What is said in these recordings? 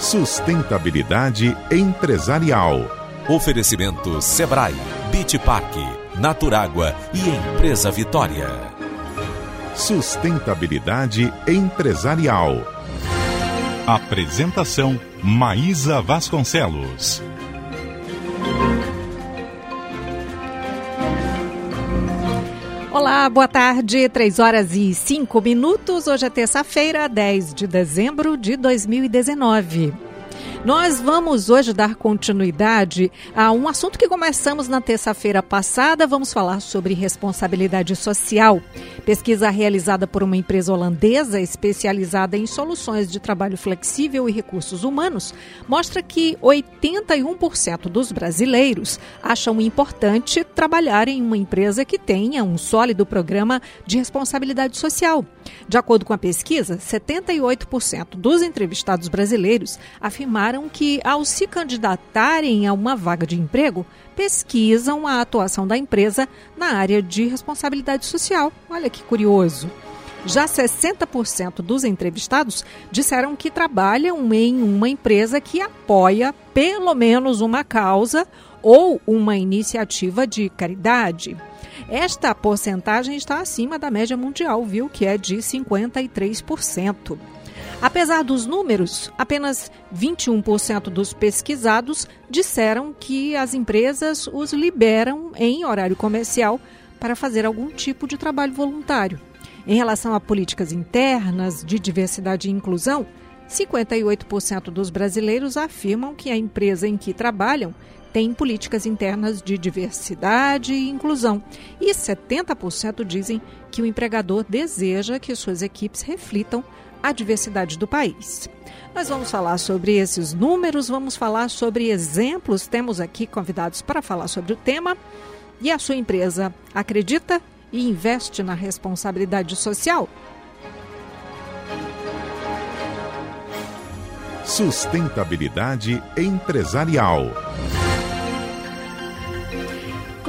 Sustentabilidade empresarial. Oferecimento Sebrae, Bitpark, Naturágua e Empresa Vitória. Sustentabilidade empresarial. Apresentação Maísa Vasconcelos. Olá, boa tarde, 3 horas e 5 minutos. Hoje é terça-feira, 10 de dezembro de 2019. Nós vamos hoje dar continuidade a um assunto que começamos na terça-feira passada. Vamos falar sobre responsabilidade social. Pesquisa realizada por uma empresa holandesa especializada em soluções de trabalho flexível e recursos humanos mostra que 81% dos brasileiros acham importante trabalhar em uma empresa que tenha um sólido programa de responsabilidade social. De acordo com a pesquisa, 78% dos entrevistados brasileiros afirmaram que, ao se candidatarem a uma vaga de emprego, pesquisam a atuação da empresa na área de responsabilidade social. Olha que curioso. Já 60% dos entrevistados disseram que trabalham em uma empresa que apoia pelo menos uma causa ou uma iniciativa de caridade. Esta porcentagem está acima da média mundial, viu, que é de 53%. Apesar dos números, apenas 21% dos pesquisados disseram que as empresas os liberam em horário comercial para fazer algum tipo de trabalho voluntário. Em relação a políticas internas de diversidade e inclusão, 58% dos brasileiros afirmam que a empresa em que trabalham tem políticas internas de diversidade e inclusão. E 70% dizem que o empregador deseja que suas equipes reflitam a diversidade do país. Nós vamos falar sobre esses números, vamos falar sobre exemplos. Temos aqui convidados para falar sobre o tema. E a sua empresa acredita e investe na responsabilidade social? Sustentabilidade empresarial.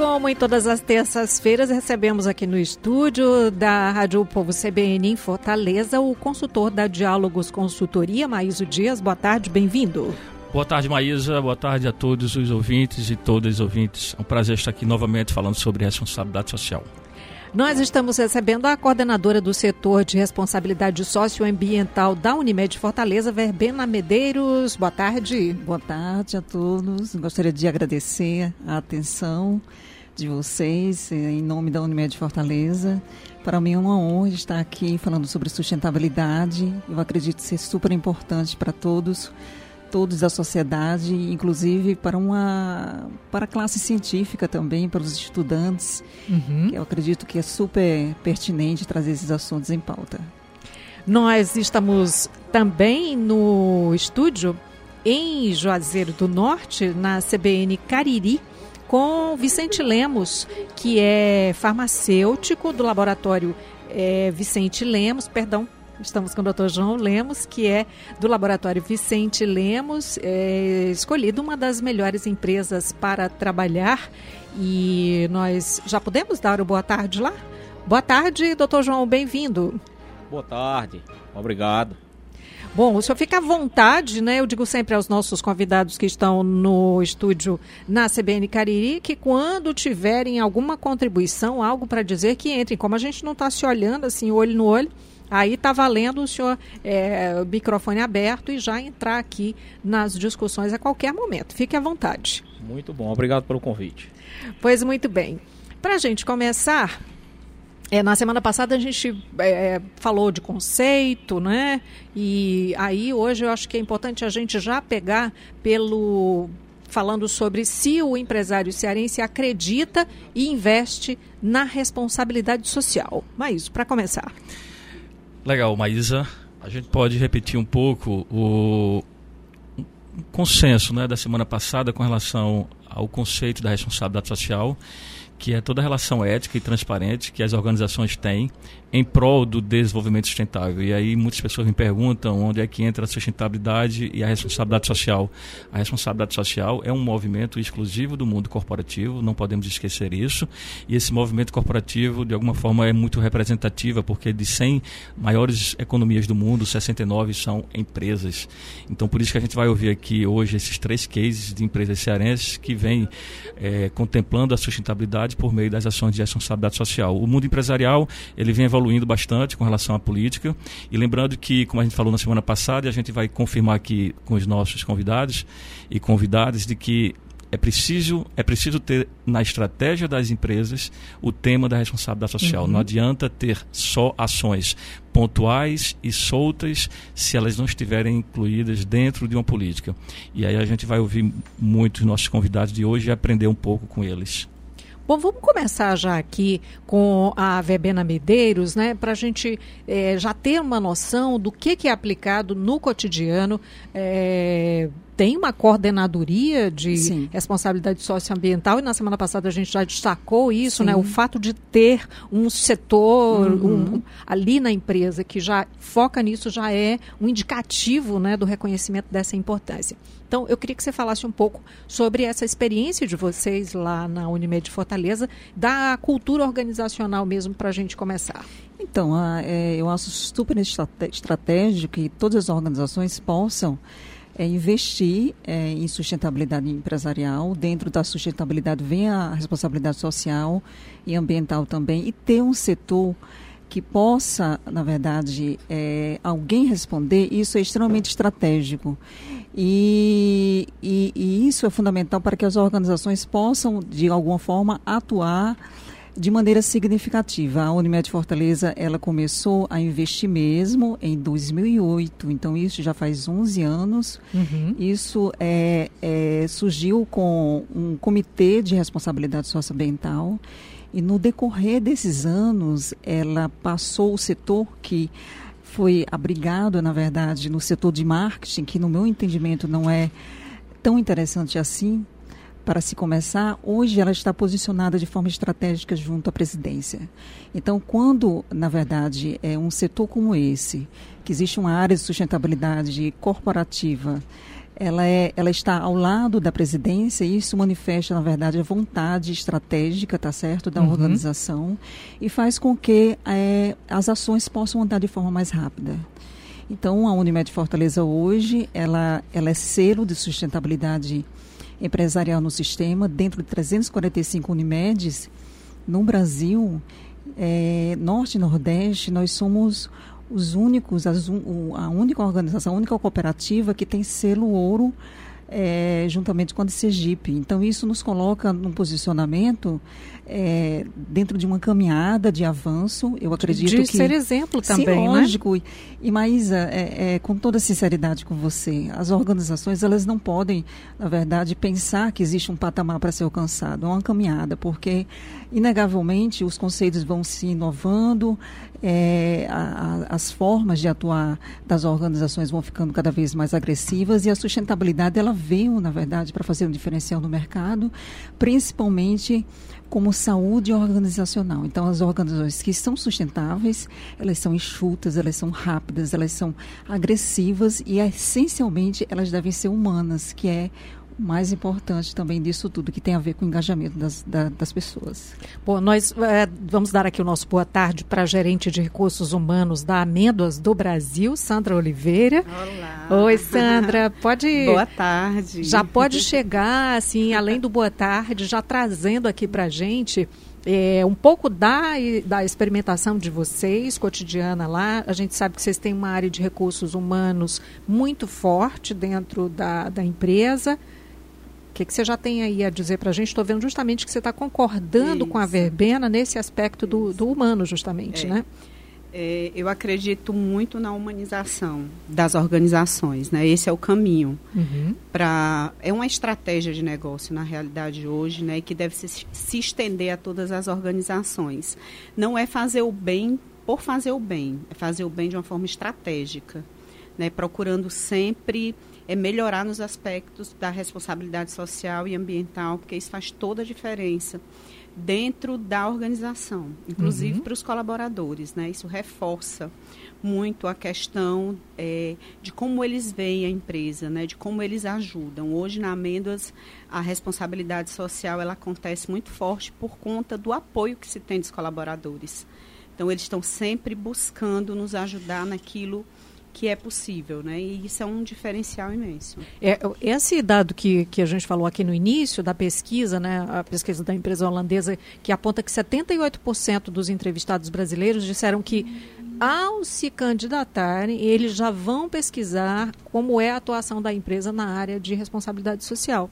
Como em todas as terças-feiras, recebemos aqui no estúdio da Rádio Povo CBN em Fortaleza o consultor da Diálogos Consultoria, Maíso Dias. Boa tarde, bem-vindo. Boa tarde, Maísa. Boa tarde a todos os ouvintes e todas as ouvintes. É um prazer estar aqui novamente falando sobre responsabilidade social. Nós estamos recebendo a coordenadora do setor de responsabilidade socioambiental da Unimed Fortaleza, Verbena Medeiros. Boa tarde. Boa tarde a todos. Gostaria de agradecer a atenção de vocês, eh, em nome da Unimed Fortaleza. Para mim é uma honra estar aqui falando sobre sustentabilidade. Eu acredito ser super importante para todos, todos da sociedade, inclusive para uma para a classe científica também, para os estudantes. Uhum. Eu acredito que é super pertinente trazer esses assuntos em pauta. Nós estamos também no estúdio em Juazeiro do Norte, na CBN Cariri, com Vicente Lemos, que é farmacêutico do laboratório é, Vicente Lemos, perdão, estamos com o Dr. João Lemos, que é do laboratório Vicente Lemos, é, escolhido uma das melhores empresas para trabalhar. E nós já podemos dar o boa tarde lá? Boa tarde, doutor João, bem-vindo. Boa tarde, obrigado. Bom, o senhor fica à vontade, né? Eu digo sempre aos nossos convidados que estão no estúdio na CBN Cariri que quando tiverem alguma contribuição, algo para dizer, que entrem. Como a gente não está se olhando assim, olho no olho, aí está valendo o senhor é, microfone aberto e já entrar aqui nas discussões a qualquer momento. Fique à vontade. Muito bom, obrigado pelo convite. Pois muito bem. Para a gente começar, é, na semana passada a gente é, falou de conceito, né? E aí hoje eu acho que é importante a gente já pegar pelo falando sobre se o empresário cearense acredita e investe na responsabilidade social. Mas para começar. Legal, Maísa. A gente pode repetir um pouco o consenso né, da semana passada com relação ao conceito da responsabilidade social, que é toda a relação ética e transparente que as organizações têm em prol do desenvolvimento sustentável. E aí muitas pessoas me perguntam onde é que entra a sustentabilidade e a responsabilidade social. A responsabilidade social é um movimento exclusivo do mundo corporativo, não podemos esquecer isso. E esse movimento corporativo, de alguma forma, é muito representativa, porque de 100 maiores economias do mundo, 69 são empresas. Então, por isso que a gente vai ouvir aqui hoje esses três cases de empresas cearenses que vêm é, contemplando a sustentabilidade por meio das ações de responsabilidade social. O mundo empresarial, ele vem evoluindo evoluindo bastante com relação à política. E lembrando que, como a gente falou na semana passada, e a gente vai confirmar aqui com os nossos convidados e convidadas, de que é preciso, é preciso ter na estratégia das empresas o tema da responsabilidade social. Uhum. Não adianta ter só ações pontuais e soltas se elas não estiverem incluídas dentro de uma política. E aí a gente vai ouvir muitos nossos convidados de hoje e aprender um pouco com eles. Bom, vamos começar já aqui com a Verbena Medeiros, né, para a gente é, já ter uma noção do que, que é aplicado no cotidiano. É, tem uma coordenadoria de Sim. responsabilidade socioambiental e na semana passada a gente já destacou isso, né? O fato de ter um setor uhum. um, ali na empresa que já foca nisso já é um indicativo, né, do reconhecimento dessa importância. Então, eu queria que você falasse um pouco sobre essa experiência de vocês lá na Unimed Fortaleza, da cultura organizacional mesmo, para a gente começar. Então, é, eu acho super estratégico que todas as organizações possam é investir é, em sustentabilidade empresarial. Dentro da sustentabilidade vem a responsabilidade social e ambiental também, e ter um setor que possa, na verdade, é, alguém responder, isso é extremamente estratégico. E, e, e isso é fundamental para que as organizações possam, de alguma forma, atuar de maneira significativa. A Unimed Fortaleza, ela começou a investir mesmo em 2008, então isso já faz 11 anos. Uhum. Isso é, é, surgiu com um comitê de responsabilidade socioambiental e no decorrer desses anos, ela passou o setor que foi abrigado, na verdade, no setor de marketing, que no meu entendimento não é tão interessante assim, para se começar, hoje ela está posicionada de forma estratégica junto à presidência. Então, quando, na verdade, é um setor como esse, que existe uma área de sustentabilidade corporativa, ela, é, ela está ao lado da presidência e isso manifesta, na verdade, a vontade estratégica, tá certo, da uhum. organização e faz com que é, as ações possam andar de forma mais rápida. Então, a Unimed Fortaleza hoje, ela, ela é selo de sustentabilidade empresarial no sistema, dentro de 345 Unimedes no Brasil, é, Norte e Nordeste, nós somos os únicos, as, a única organização, a única cooperativa que tem selo ouro é, juntamente com a de Sergipe. Então, isso nos coloca num posicionamento é, dentro de uma caminhada de avanço. Eu acredito de que. De ser exemplo também, sim, né? lógico. Né? E, Maísa, é, é, com toda sinceridade com você, as organizações elas não podem, na verdade, pensar que existe um patamar para ser alcançado. É uma caminhada, porque, inegavelmente, os conceitos vão se inovando, é, a, a, as formas de atuar das organizações vão ficando cada vez mais agressivas e a sustentabilidade ela veio, na verdade, para fazer um diferencial no mercado, principalmente como saúde organizacional. Então, as organizações que são sustentáveis, elas são enxutas, elas são rápidas, elas são agressivas e, essencialmente, elas devem ser humanas, que é mais importante também disso tudo, que tem a ver com o engajamento das, da, das pessoas. Bom, nós é, vamos dar aqui o nosso boa tarde para a gerente de recursos humanos da Amêndoas do Brasil, Sandra Oliveira. Olá. Oi, Sandra. Pode. boa tarde. Já pode chegar, assim, além do boa tarde, já trazendo aqui para a gente. É, um pouco da, da experimentação de vocês, cotidiana lá. A gente sabe que vocês têm uma área de recursos humanos muito forte dentro da, da empresa que, que você já tem aí a dizer para a gente? Estou vendo justamente que você está concordando Isso. com a verbena nesse aspecto do, do humano, justamente, é. né? É, eu acredito muito na humanização das organizações, né? Esse é o caminho uhum. para é uma estratégia de negócio na realidade hoje, né? Que deve se, se estender a todas as organizações. Não é fazer o bem por fazer o bem, é fazer o bem de uma forma estratégica. né, procurando sempre é, melhorar nos aspectos da responsabilidade social e ambiental, porque isso faz toda a diferença dentro da organização, inclusive uhum. para os colaboradores. Né? Isso reforça muito a questão é, de como eles veem a empresa, né? de como eles ajudam. Hoje, na Amêndoas, a responsabilidade social ela acontece muito forte por conta do apoio que se tem dos colaboradores. Então, eles estão sempre buscando nos ajudar naquilo que é possível, né? E isso é um diferencial imenso. É, esse dado que, que a gente falou aqui no início da pesquisa, né, a pesquisa da empresa holandesa, que aponta que 78% dos entrevistados brasileiros disseram que ao se candidatarem, eles já vão pesquisar como é a atuação da empresa na área de responsabilidade social.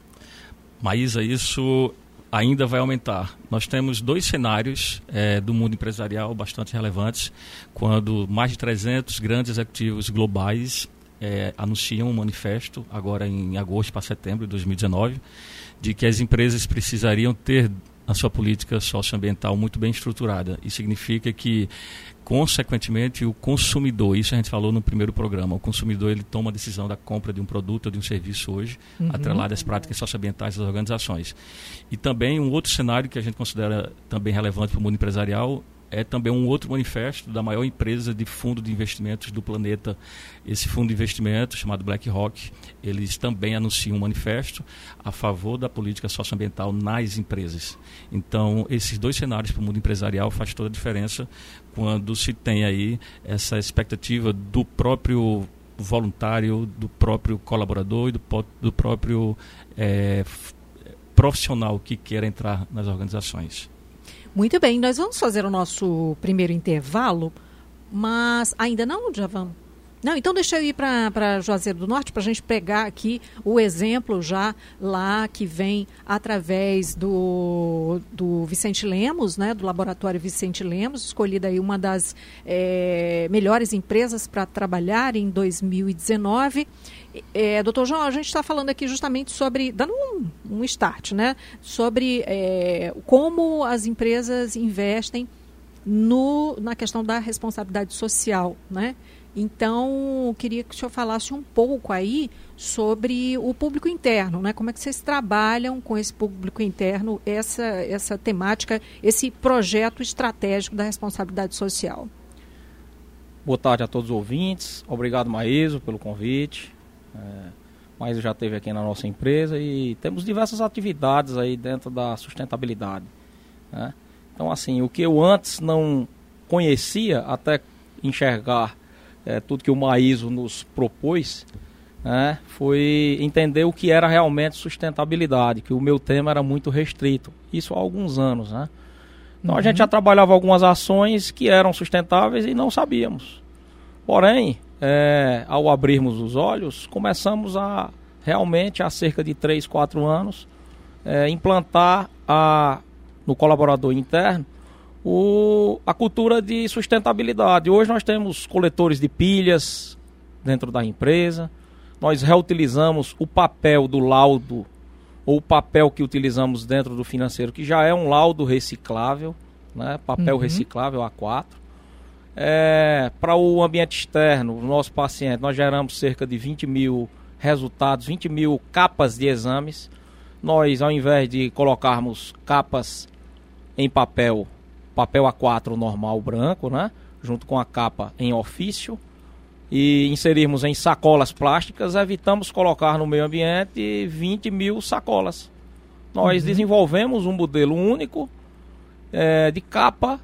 Maísa, isso ainda vai aumentar. Nós temos dois cenários é, do mundo empresarial bastante relevantes, quando mais de 300 grandes executivos globais é, anunciam um manifesto, agora em agosto para setembro de 2019, de que as empresas precisariam ter a sua política socioambiental muito bem estruturada. Isso significa que consequentemente o consumidor, isso a gente falou no primeiro programa, o consumidor ele toma a decisão da compra de um produto ou de um serviço hoje, uhum. atrelado às práticas socioambientais das organizações. E também um outro cenário que a gente considera também relevante para o mundo empresarial é também um outro manifesto da maior empresa de fundo de investimentos do planeta. Esse fundo de investimentos, chamado BlackRock, eles também anunciam um manifesto a favor da política socioambiental nas empresas. Então, esses dois cenários para o mundo empresarial faz toda a diferença quando se tem aí essa expectativa do próprio voluntário, do próprio colaborador e do, do próprio é, profissional que quer entrar nas organizações. Muito bem, nós vamos fazer o nosso primeiro intervalo, mas ainda não, vamos. Não, então deixa eu ir para Juazeiro do Norte para a gente pegar aqui o exemplo já lá que vem através do, do Vicente Lemos, né, do Laboratório Vicente Lemos, escolhida aí uma das é, melhores empresas para trabalhar em 2019. É, doutor João, a gente está falando aqui justamente sobre, dando um, um start, né? Sobre é, como as empresas investem no, na questão da responsabilidade social, né? Então, queria que o senhor falasse um pouco aí sobre o público interno, né? Como é que vocês trabalham com esse público interno, essa, essa temática, esse projeto estratégico da responsabilidade social? Boa tarde a todos os ouvintes. Obrigado, Maíso, pelo convite. É, Maíso já esteve aqui na nossa empresa e temos diversas atividades aí dentro da sustentabilidade. Né? Então, assim, o que eu antes não conhecia, até enxergar é, tudo que o Maíso nos propôs, né, foi entender o que era realmente sustentabilidade, que o meu tema era muito restrito. Isso há alguns anos, né? Então uhum. a gente já trabalhava algumas ações que eram sustentáveis e não sabíamos. Porém, é, ao abrirmos os olhos, começamos a realmente, há cerca de 3, 4 anos, é, implantar a, no colaborador interno o, a cultura de sustentabilidade. Hoje nós temos coletores de pilhas dentro da empresa, nós reutilizamos o papel do laudo ou o papel que utilizamos dentro do financeiro, que já é um laudo reciclável, né? papel uhum. reciclável A4. É, Para o ambiente externo, o nosso paciente, nós geramos cerca de 20 mil resultados, 20 mil capas de exames. Nós, ao invés de colocarmos capas em papel papel A4 normal branco, né? Junto com a capa em ofício e inserirmos em sacolas plásticas, evitamos colocar no meio ambiente 20 mil sacolas. Nós uhum. desenvolvemos um modelo único é, de capa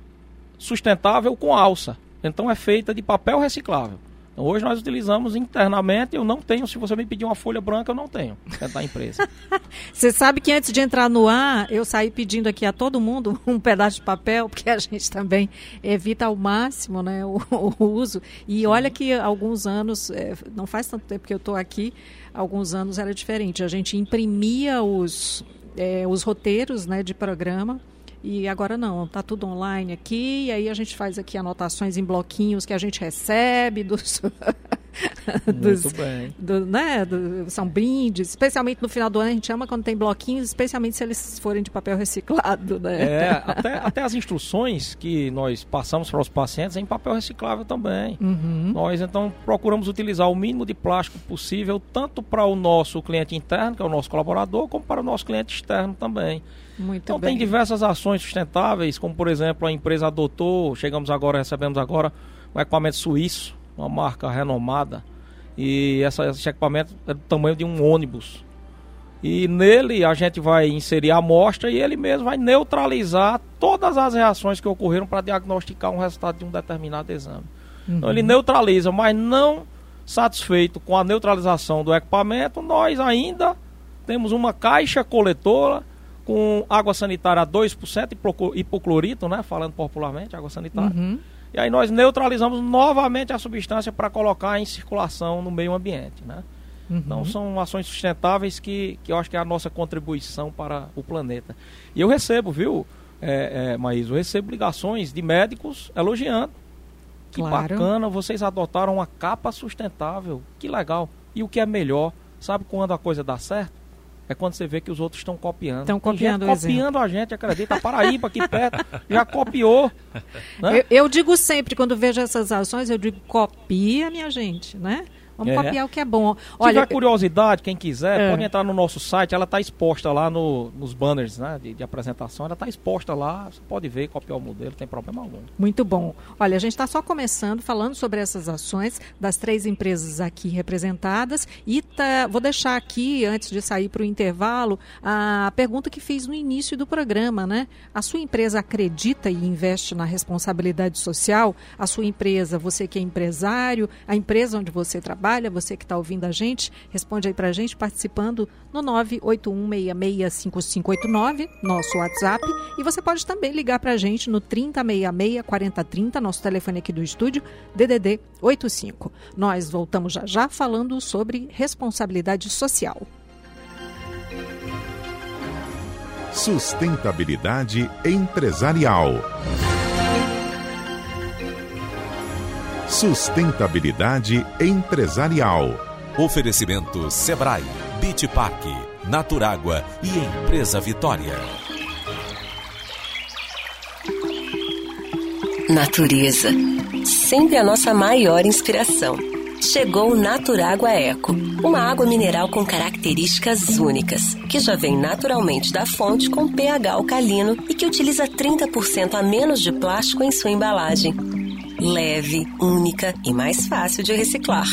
sustentável com alça. Então é feita de papel reciclável. Então, hoje nós utilizamos internamente, eu não tenho, se você me pedir uma folha branca, eu não tenho, é da empresa. você sabe que antes de entrar no ar, eu saí pedindo aqui a todo mundo um pedaço de papel, porque a gente também evita ao máximo né, o, o uso. E olha que alguns anos, é, não faz tanto tempo que eu estou aqui, alguns anos era diferente. A gente imprimia os, é, os roteiros né, de programa e agora não, está tudo online aqui, e aí a gente faz aqui anotações em bloquinhos que a gente recebe dos. dos, Muito bem. do, né, do- são brindes, especialmente no final do ano a gente ama quando tem bloquinhos, especialmente se eles forem de papel reciclado, né? É, até, até as instruções que nós passamos para os pacientes é em papel reciclável também. Uhum. Nós então procuramos utilizar o mínimo de plástico possível, tanto para o nosso cliente interno, que é o nosso colaborador, como para o nosso cliente externo também. Muito Então bem. tem diversas ações sustentáveis, como por exemplo a empresa adotou, chegamos agora, recebemos agora um equipamento suíço, uma marca renomada, e essa, esse equipamento é do tamanho de um ônibus. E nele a gente vai inserir a amostra e ele mesmo vai neutralizar todas as reações que ocorreram para diagnosticar um resultado de um determinado exame. Então ele neutraliza, mas não satisfeito com a neutralização do equipamento, nós ainda temos uma caixa coletora com água sanitária a 2% hipoco- hipoclorito, né? Falando popularmente, água sanitária. Uhum. E aí nós neutralizamos novamente a substância para colocar em circulação no meio ambiente, né? Uhum. Então são ações sustentáveis que, que eu acho que é a nossa contribuição para o planeta. E eu recebo, viu, é, é, Maís, eu recebo ligações de médicos elogiando. Que Claro. bacana, vocês adotaram uma capa sustentável. Que legal. E o que é melhor, sabe quando a coisa dá certo? É quando você vê que os outros estão copiando. Estão copiando gente copiando a gente, acredita? A Paraíba aqui perto já copiou. Né? Eu, eu digo sempre, quando vejo essas ações, eu digo, copia, minha gente, né? Vamos É. copiar o que é bom. Se Olha, tiver curiosidade, quem quiser, É. pode entrar no nosso site. Ela está exposta lá no- nos banners né, de, de apresentação. Ela está exposta lá. Você pode ver, copiar o modelo, não tem problema algum. Muito bom. Olha, a gente está só começando falando sobre essas ações das três empresas aqui representadas e tá- vou deixar aqui, antes de sair para o intervalo, a pergunta que fiz no início do programa, né? A sua empresa acredita e investe na responsabilidade social? A sua empresa, você que é empresário, a empresa onde você trabalha, você que está ouvindo a gente, responde aí para a gente participando no 981665589, nosso WhatsApp, e você pode também ligar para a gente no 3066-4030, nosso telefone aqui do estúdio, DDD 85. Nós voltamos já já falando sobre responsabilidade social. Sustentabilidade empresarial. Sustentabilidade empresarial. Oferecimento Sebrae, Beach Park, Naturágua e Empresa Vitória. Natureza. Sempre a nossa maior inspiração. Chegou o Naturágua Eco, uma água mineral com características únicas, que já vem naturalmente da fonte com pH alcalino e que utiliza 30% a menos de plástico em sua embalagem. Leve, única e mais fácil de reciclar.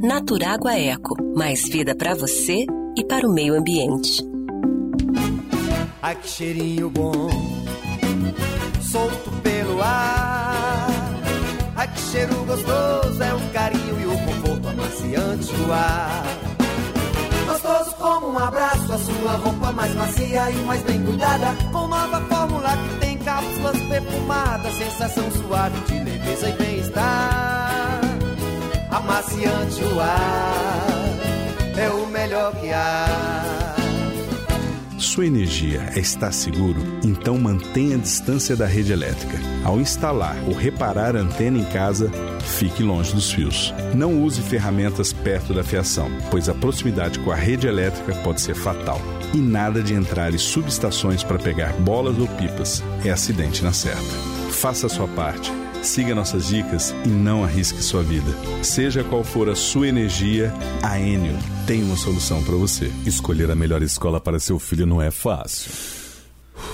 Naturágua Eco, mais vida para você e para o meio ambiente. Ai que cheirinho bom, solto pelo ar. Ai que cheiro gostoso, é o carinho e o conforto amaciante do ar. Gostoso como um abraço, a sua roupa mais macia e mais bem cuidada. Com nova fórmula que tem cápsulas perfumadas, sensação suave de leveza e bem-estar. Amaciante o ar, é o melhor que há. Sua energia está seguro? Então mantenha a distância da rede elétrica. Ao instalar ou reparar a antena em casa, fique longe dos fios. Não use ferramentas perto da fiação, pois a proximidade com a rede elétrica pode ser fatal. E nada de entrar em subestações para pegar bolas ou pipas. É acidente na certa. Faça a sua parte. Siga nossas dicas e não arrisque sua vida. Seja qual for a sua energia, a Enio tem uma solução para você. Escolher a melhor escola para seu filho não é fácil.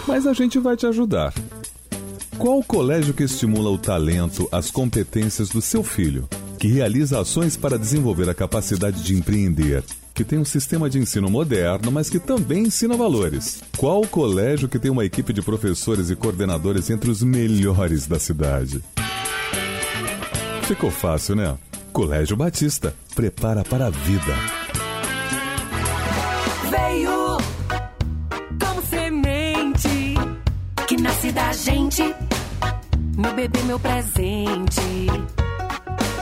Mas a gente vai te ajudar. Qual o colégio que estimula o talento, as competências do seu filho? Que realiza ações para desenvolver a capacidade de empreender? Que tem um sistema de ensino moderno, mas que também ensina valores? Qual colégio que tem uma equipe de professores e coordenadores entre os melhores da cidade? Ficou fácil, né? Colégio Batista. Prepara para a vida. Veio como semente que nasce da gente. Meu bebê, meu presente.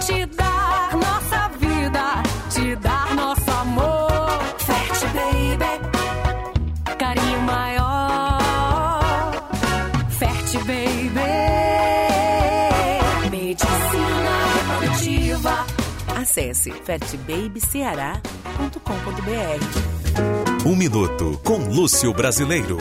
Te dar nossa vida, te dar nosso amor. Fert baby, carinho maior. Fert baby, medicina produtiva. A Acesse fatbabyceará.com.br. Um minuto com Lúcio Brasileiro.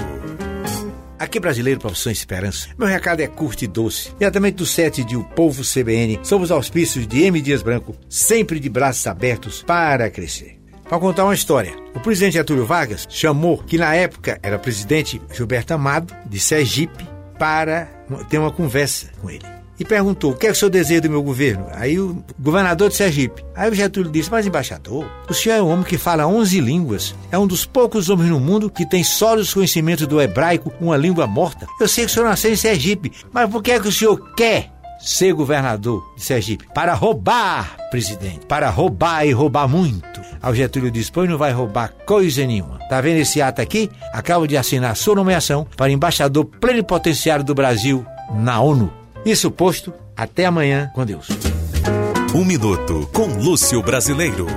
Aqui brasileiro, profissão Esperança. Meu recado é curto e doce. Diretamente do set de O Povo CBN, somos auspícios de M. Dias Branco, sempre de braços abertos para crescer. Para contar uma história, o presidente Getúlio Vargas chamou, que na época era presidente Gilberto Amado, de Sergipe, para ter uma conversa com ele e perguntou: o que é o seu desejo do meu governo? Aí o governador de Sergipe. Aí o Getúlio disse: Mas embaixador, o senhor é um homem que fala 11 línguas. É um dos poucos homens no mundo que tem sólidos conhecimentos do hebraico, uma língua morta. Eu sei que o senhor nasceu em Sergipe, mas por que é que o senhor quer ser governador de Sergipe? Para roubar, presidente. Para roubar e roubar muito. Aí o Getúlio disse: Pois não vai roubar coisa nenhuma. Tá vendo esse ato aqui? Acabo de assinar sua nomeação para embaixador plenipotenciário do Brasil na ONU. Isso posto, até amanhã com Deus. Um minuto com Lúcio Brasileiro.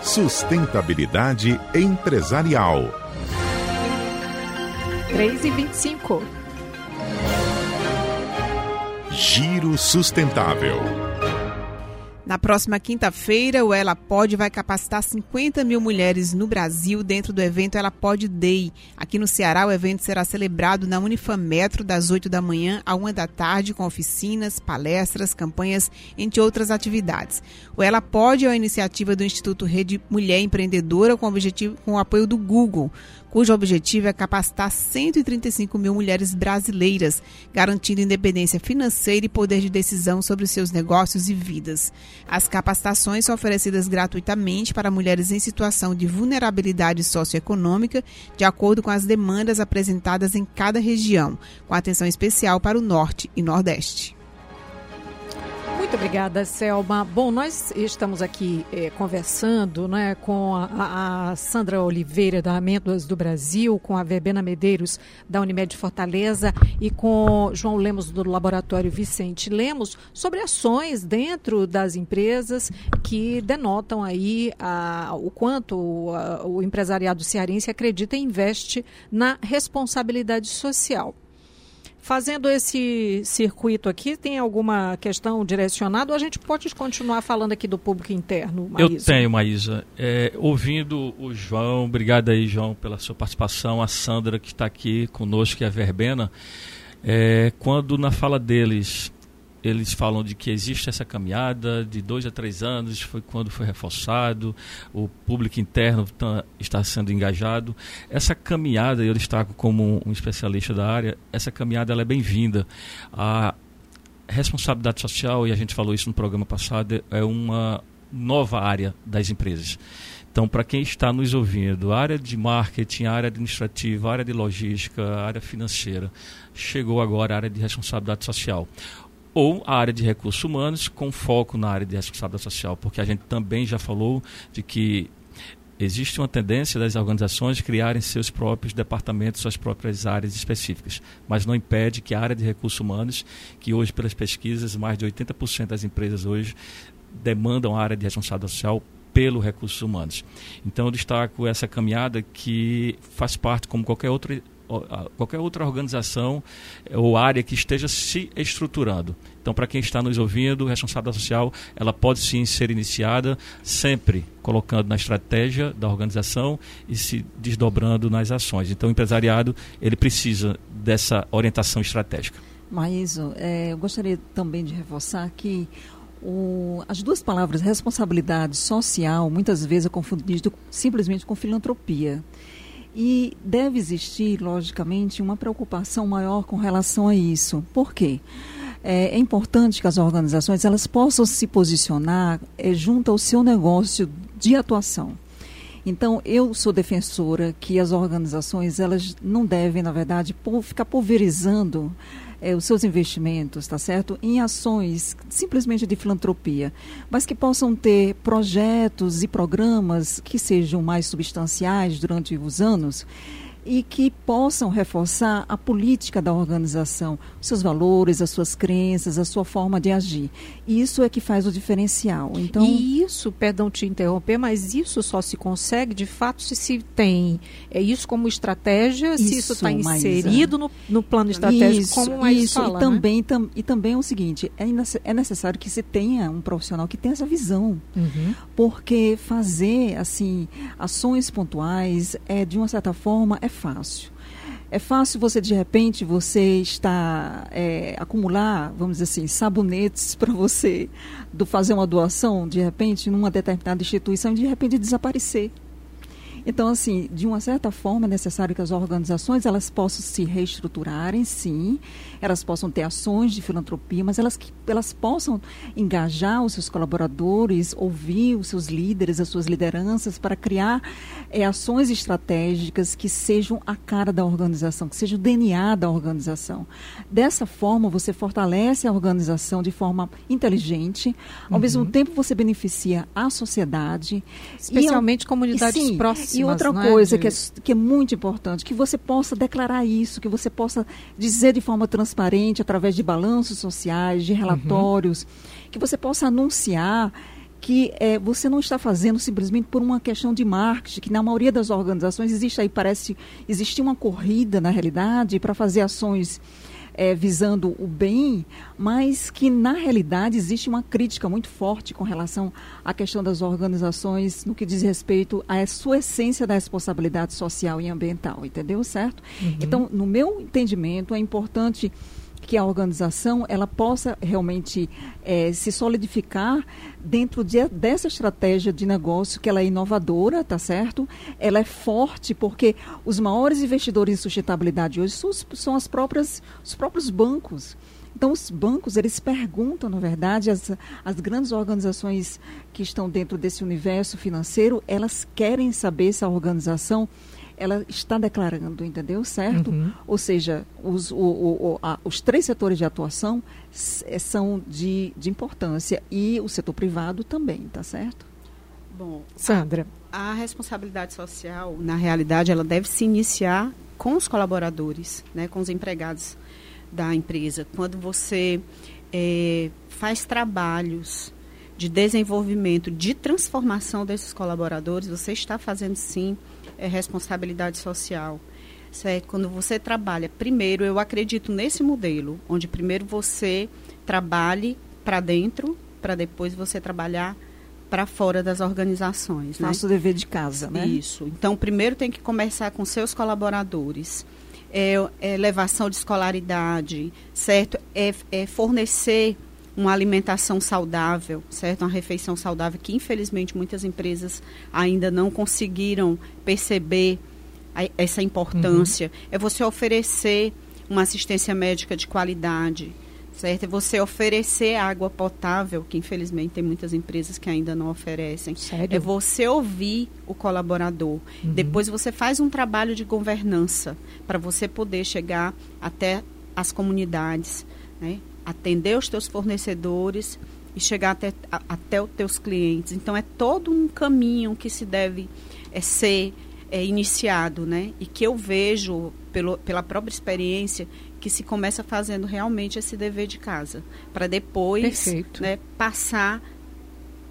Sustentabilidade empresarial. 3 e 25. Giro sustentável. Na próxima quinta-feira, o Ela Pode vai capacitar 50 mil mulheres no Brasil dentro do evento Ela Pode Day. Aqui no Ceará, o evento será celebrado na Unifametro das 8 da manhã à 1 da tarde, com oficinas, palestras, campanhas, entre outras atividades. O Ela Pode é uma iniciativa do Instituto Rede Mulher Empreendedora com, objetivo, com o apoio do Google cujo objetivo é capacitar 135 mil mulheres brasileiras, garantindo independência financeira e poder de decisão sobre seus negócios e vidas. As capacitações são oferecidas gratuitamente para mulheres em situação de vulnerabilidade socioeconômica, de acordo com as demandas apresentadas em cada região, com atenção especial para o Norte e Nordeste. Muito obrigada, Selma. Bom, nós estamos aqui eh, conversando né, com a, a, Sandra Oliveira, da Amêndoas do Brasil, com a Verbena Medeiros, da Unimed Fortaleza, e com João Lemos, do Laboratório Vicente Lemos, sobre ações dentro das empresas que denotam aí a, o quanto a, o empresariado cearense acredita e investe na responsabilidade social. Fazendo esse circuito aqui, tem alguma questão direcionada ou a gente pode continuar falando aqui do público interno, Maísa? Eu tenho, Maísa. É, ouvindo o João, obrigado aí, João, pela sua participação, a Sandra que está aqui conosco, e a Verbena. É, quando na fala deles eles falam de que existe essa caminhada de dois a três anos, foi quando foi reforçado, o público interno tá, está sendo engajado. Essa caminhada, eu destaco como um especialista da área, essa caminhada ela é bem-vinda. A responsabilidade social, e a gente falou isso no programa passado, é uma nova área das empresas. Então, para quem está nos ouvindo, área de marketing, área administrativa, área de logística, área financeira, chegou agora a área de responsabilidade social ou a área de recursos humanos com foco na área de responsabilidade social, porque a gente também já falou de que existe uma tendência das organizações criarem seus próprios departamentos, suas próprias áreas específicas, mas não impede que a área de recursos humanos, que hoje pelas pesquisas mais de 80% das empresas hoje demandam a área de responsabilidade social pelo recursos humanos. Então eu destaco essa caminhada que faz parte como qualquer outra qualquer outra organização eh, ou área que esteja se estruturando. Então, para quem está nos ouvindo, responsabilidade social, ela pode sim ser iniciada sempre colocando na estratégia da organização e se desdobrando nas ações. Então, o empresariado, ele precisa dessa orientação estratégica. Maíso, é, eu gostaria também de reforçar que o, as duas palavras responsabilidade social muitas vezes é confundido simplesmente com filantropia. E deve existir, logicamente, uma preocupação maior com relação a isso. Por quê? É, é importante que as organizações elas possam se posicionar é, junto ao seu negócio de atuação. Então, eu sou defensora que as organizações elas não devem, na verdade, ficar pulverizando é, os seus investimentos, tá certo? Em ações simplesmente de filantropia, mas que possam ter projetos e programas que sejam mais substanciais durante os anos e que possam reforçar a política da organização, seus valores, as suas crenças, a sua forma de agir. Isso é que faz o diferencial. Então, e isso, perdão te interromper, mas isso só se consegue de fato se se tem é isso como estratégia, se isso está inserido no, no, plano estratégico, isso, como isso. fala, e também né? tam, e também é o seguinte, é, é necessário que se tenha um profissional que tenha essa visão, uhum. porque fazer assim ações pontuais é de uma certa forma é fácil. É fácil você, de repente, você está é, acumular, vamos dizer assim, sabonetes para você do fazer uma doação, de repente, numa determinada instituição, e de repente desaparecer. Então, assim, de uma certa forma, é necessário que as organizações elas possam se reestruturarem, sim, elas possam ter ações de filantropia, mas elas, elas possam engajar os seus colaboradores, ouvir os seus líderes, as suas lideranças, para criar é, ações estratégicas que sejam a cara da organização, que sejam o DNA da organização. Dessa forma, você fortalece a organização de forma inteligente, ao uhum. mesmo tempo você beneficia a sociedade. Especialmente e, comunidades sim, próximas. E outra é, coisa é, de... que, é, que é muito importante, que você possa declarar isso, que você possa dizer de forma transparente, através de balanços sociais, de relatórios, uhum. que você possa anunciar que é, você não está fazendo simplesmente por uma questão de marketing, que na maioria das organizações existe aí, parece, existir uma corrida, na realidade, para fazer ações é, visando o bem, mas que na realidade existe uma crítica muito forte com relação à questão das organizações no que diz respeito à sua essência da responsabilidade social e ambiental, entendeu? Certo? Uhum. Então, no meu entendimento, é importante que a organização ela possa realmente é, se solidificar dentro de, dessa estratégia de negócio que ela é inovadora, tá certo? Ela é forte porque os maiores investidores em sustentabilidade hoje são, são as próprias, os próprios bancos. Então, os bancos, eles perguntam, na verdade, as, as grandes organizações que estão dentro desse universo financeiro, elas querem saber se a organização ela está declarando, entendeu? Certo? Uhum. Ou seja, os, o, o, a, os três setores de atuação eh, são de, de importância e o setor privado também, tá certo? Bom, Sandra. A, a responsabilidade social, na realidade, ela deve se iniciar com os colaboradores, né, com os empregados da empresa. Quando você é, faz trabalhos de desenvolvimento, de transformação desses colaboradores, você está fazendo sim é, responsabilidade social. Certo? Quando você trabalha, primeiro, eu acredito nesse modelo, onde primeiro você trabalhe para dentro, para depois você trabalhar para fora das organizações. Faça né? dever de casa, né? Isso. Então, primeiro tem que começar com seus colaboradores. É, é elevação de escolaridade, certo? É, é fornecer uma alimentação saudável, certo? Uma refeição saudável que infelizmente muitas empresas ainda não conseguiram perceber a, essa importância. Uhum. É você oferecer uma assistência médica de qualidade, certo? É você oferecer água potável, que infelizmente tem muitas empresas que ainda não oferecem. Sério? É você ouvir o colaborador. Uhum. Depois você faz um trabalho de governança para você poder chegar até as comunidades, né? Atender os teus fornecedores e chegar até, a, até os teus clientes. Então, é todo um caminho que se deve é, ser é, iniciado, né? E que eu vejo, pelo, pela própria experiência, que se começa fazendo realmente esse dever de casa, para depois né, passar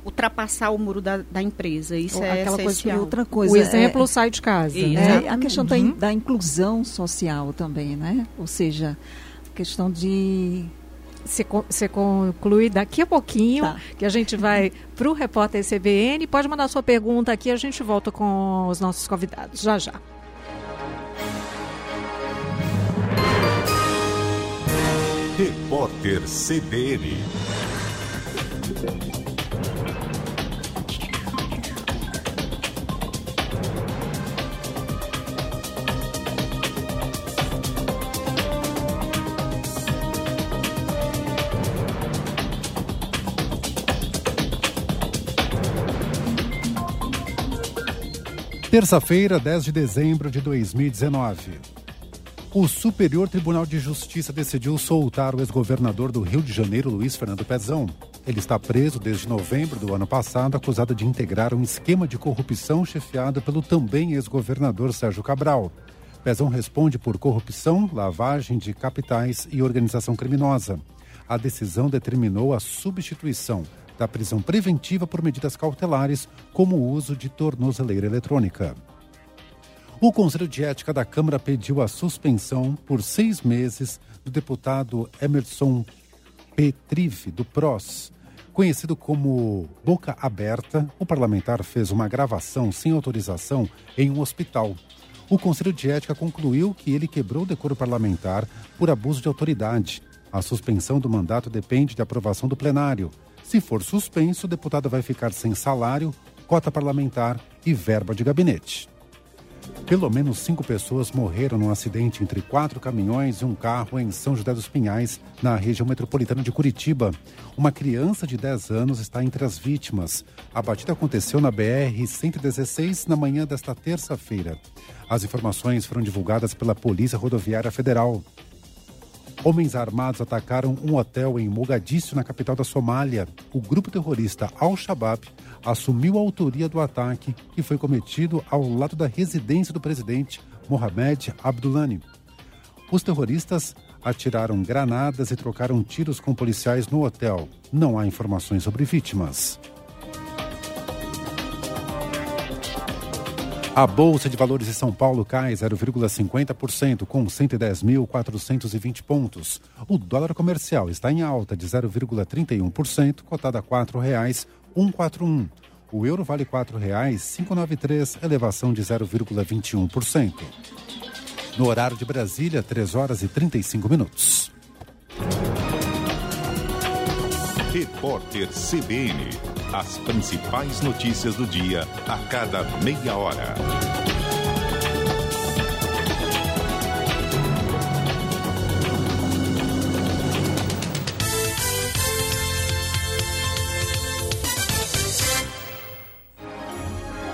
ultrapassar o muro da, da empresa. Isso é Aquela essencial. Coisa, outra coisa. O exemplo é, sai de casa. Né? É, a questão uhum. da, da inclusão social também, né? Ou seja, a questão de você conclui daqui a pouquinho, tá. que a gente vai para o repórter CBN. Pode mandar sua pergunta aqui, a gente volta com os nossos convidados já já. Repórter CBN. Terça-feira, 10 de dezembro de 2019. O Superior Tribunal de Justiça decidiu soltar o ex-governador do Rio de Janeiro, Luiz Fernando Pezão. Ele está preso desde novembro do ano passado, acusado de integrar um esquema de corrupção chefiado pelo também ex-governador Sérgio Cabral. Pezão responde por corrupção, lavagem de capitais e organização criminosa. A decisão determinou a substituição da prisão preventiva por medidas cautelares, como o uso de tornozeleira eletrônica. O Conselho de Ética da Câmara pediu a suspensão por seis meses do deputado Emerson Petrive, do PROS. Conhecido como Boca Aberta, o parlamentar fez uma gravação sem autorização em um hospital. O Conselho de Ética concluiu que ele quebrou o decoro parlamentar por abuso de autoridade. A suspensão do mandato depende da aprovação do plenário. Se for suspenso, o deputado vai ficar sem salário, cota parlamentar e verba de gabinete. Pelo menos cinco pessoas morreram num acidente entre quatro caminhões e um carro em São José dos Pinhais, na região metropolitana de Curitiba. Uma criança de 10 anos está entre as vítimas. A batida aconteceu na BR-116 na manhã desta terça-feira. As informações foram divulgadas pela Polícia Rodoviária Federal. Homens armados atacaram um hotel em Mogadíscio, na capital da Somália. O grupo terrorista Al-Shabaab assumiu a autoria do ataque, que foi cometido ao lado da residência do presidente Mohamed Abdullani. Os terroristas atiraram granadas e trocaram tiros com policiais no hotel. Não há informações sobre vítimas. A Bolsa de Valores de São Paulo cai 0,50%, com 110.420 pontos. O dólar comercial está em alta de 0,31%, cotado a R$ 4,141. O euro vale R$ 4,593, elevação de 0,21%. No horário de Brasília, 3 horas e 35 minutos. Repórter CBN. As principais notícias do dia a cada meia hora.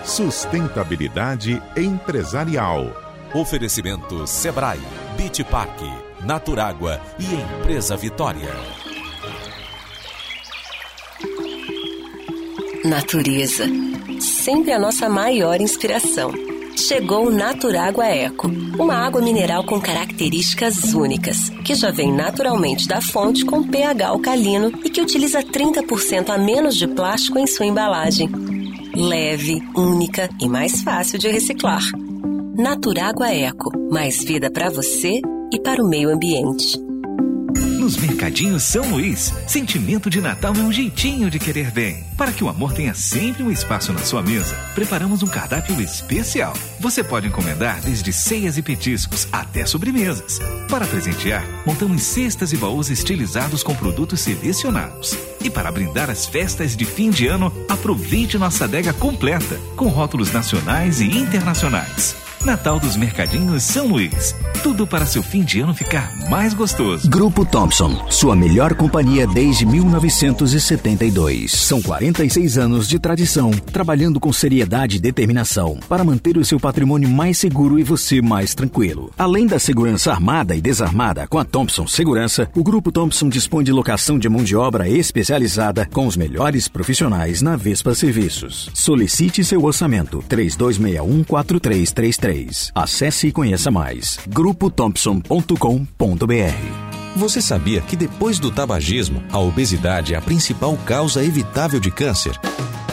Sustentabilidade empresarial. Oferecimento Sebrae, Bitpark, Naturágua e Empresa Vitória. Natureza. Sempre a nossa maior inspiração. Chegou o Naturágua Eco, uma água mineral com características únicas, que já vem naturalmente da fonte com pH alcalino e que utiliza 30% a menos de plástico em sua embalagem. Leve, única e mais fácil de reciclar. Naturágua Eco, mais vida para você e para o meio ambiente. Nos Mercadinhos São Luís, sentimento de Natal é um jeitinho de querer bem. Para que o amor tenha sempre um espaço na sua mesa, preparamos um cardápio especial. Você pode encomendar desde ceias e petiscos até sobremesas. Para presentear, montamos cestas e baús estilizados com produtos selecionados. E para brindar as festas de fim de ano, aproveite nossa adega completa, com rótulos nacionais e internacionais. Natal dos Mercadinhos São Luís. Tudo para seu fim de ano ficar mais gostoso. Grupo Thompson, sua melhor companhia desde 1972. São 46 anos de tradição, trabalhando com seriedade e determinação para manter o seu patrimônio mais seguro e você mais tranquilo. Além da segurança armada e desarmada com a Thompson Segurança, o Grupo Thompson dispõe de locação de mão de obra especializada com os melhores profissionais na Vespa Serviços. Solicite seu orçamento 3261 4333 Acesse e conheça mais. grupothompson.com.br Você sabia que depois do tabagismo, a obesidade é a principal causa evitável de câncer?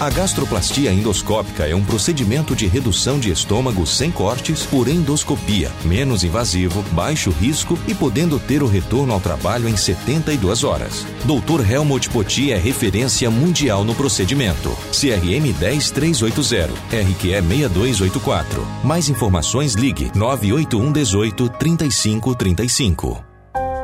A gastroplastia endoscópica é um procedimento de redução de estômago sem cortes por endoscopia, menos invasivo, baixo risco e podendo ter o retorno ao trabalho em 72 horas. Dr. Helmut Poti é referência mundial no procedimento. CRM 10380, RQE 6284. Mais informações ligue 981 18 3535.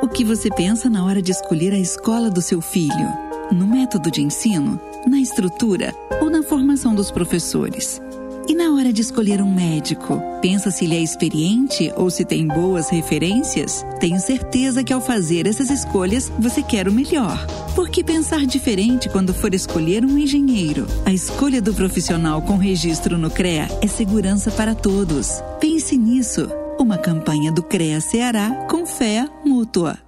O que você pensa na hora de escolher a escola do seu filho? No método de ensino? Na estrutura? Ou na formação dos professores? E na hora de escolher um médico, pensa se ele é experiente ou se tem boas referências? Tenho certeza que ao fazer essas escolhas, você quer o melhor. Por que pensar diferente quando for escolher um engenheiro? A escolha do profissional com registro no CREA é segurança para todos. Pense nisso. Uma campanha do CREA Ceará com fé mútua.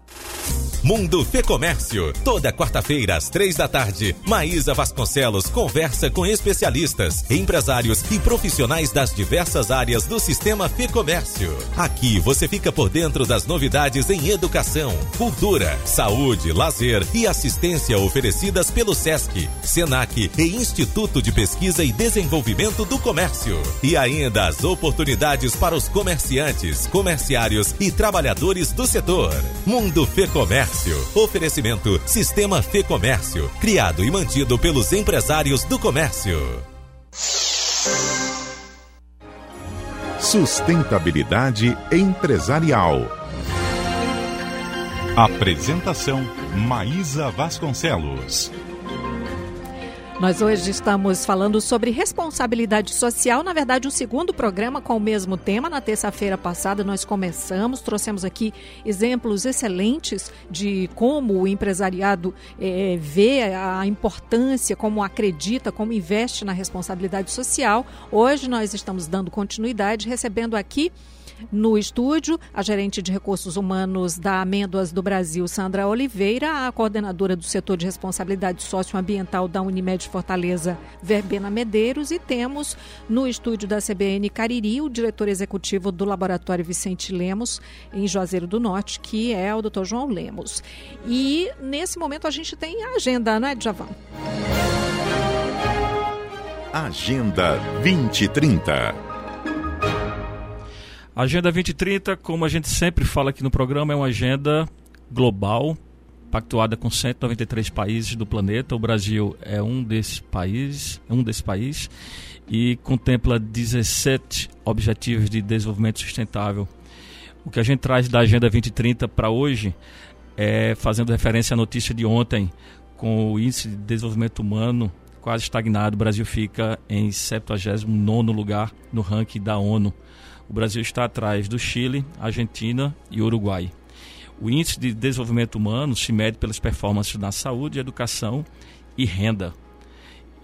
Mundo Fê Comércio. Toda quarta-feira, às três da tarde, Maísa Vasconcelos conversa com especialistas, empresários e profissionais das diversas áreas do sistema Fê Comércio. Aqui você fica por dentro das novidades em educação, cultura, saúde, lazer e assistência oferecidas pelo SESC, SENAC e Instituto de Pesquisa e Desenvolvimento do Comércio. E ainda as oportunidades para os comerciantes, comerciários e trabalhadores do setor. Mundo Fê Comércio. Oferecimento Sistema Fê Comércio, criado e mantido pelos empresários do comércio. Sustentabilidade empresarial. Apresentação: Maísa Vasconcelos. Nós hoje estamos falando sobre responsabilidade social. Na verdade, o segundo programa com o mesmo tema. Na terça-feira passada, nós começamos, trouxemos aqui exemplos excelentes de como o empresariado eh, vê a importância, como acredita, como investe na responsabilidade social. Hoje, nós estamos dando continuidade, recebendo aqui no estúdio, a gerente de recursos humanos da Amêndoas do Brasil, Sandra Oliveira, a coordenadora do setor de responsabilidade socioambiental da Unimed Fortaleza, Verbena Medeiros, e temos no estúdio da CBN Cariri o diretor executivo do Laboratório Vicente Lemos, em Juazeiro do Norte, que é o Dr. João Lemos. E nesse momento a gente tem a agenda, não é, Djavan? Agenda 2030. Agenda 2030, como a gente sempre fala aqui no programa, é uma agenda global, pactuada com 193 países do planeta. O Brasil é um desses países, é um desses países e contempla 17 objetivos de desenvolvimento sustentável. O que a gente traz da Agenda 2030 para hoje é fazendo referência à notícia de ontem, com o índice de desenvolvimento humano quase estagnado, o Brasil fica em 79 lugar no ranking da ONU. O Brasil está atrás do Chile, Argentina e Uruguai. O índice de desenvolvimento humano se mede pelas performances na saúde, educação e renda.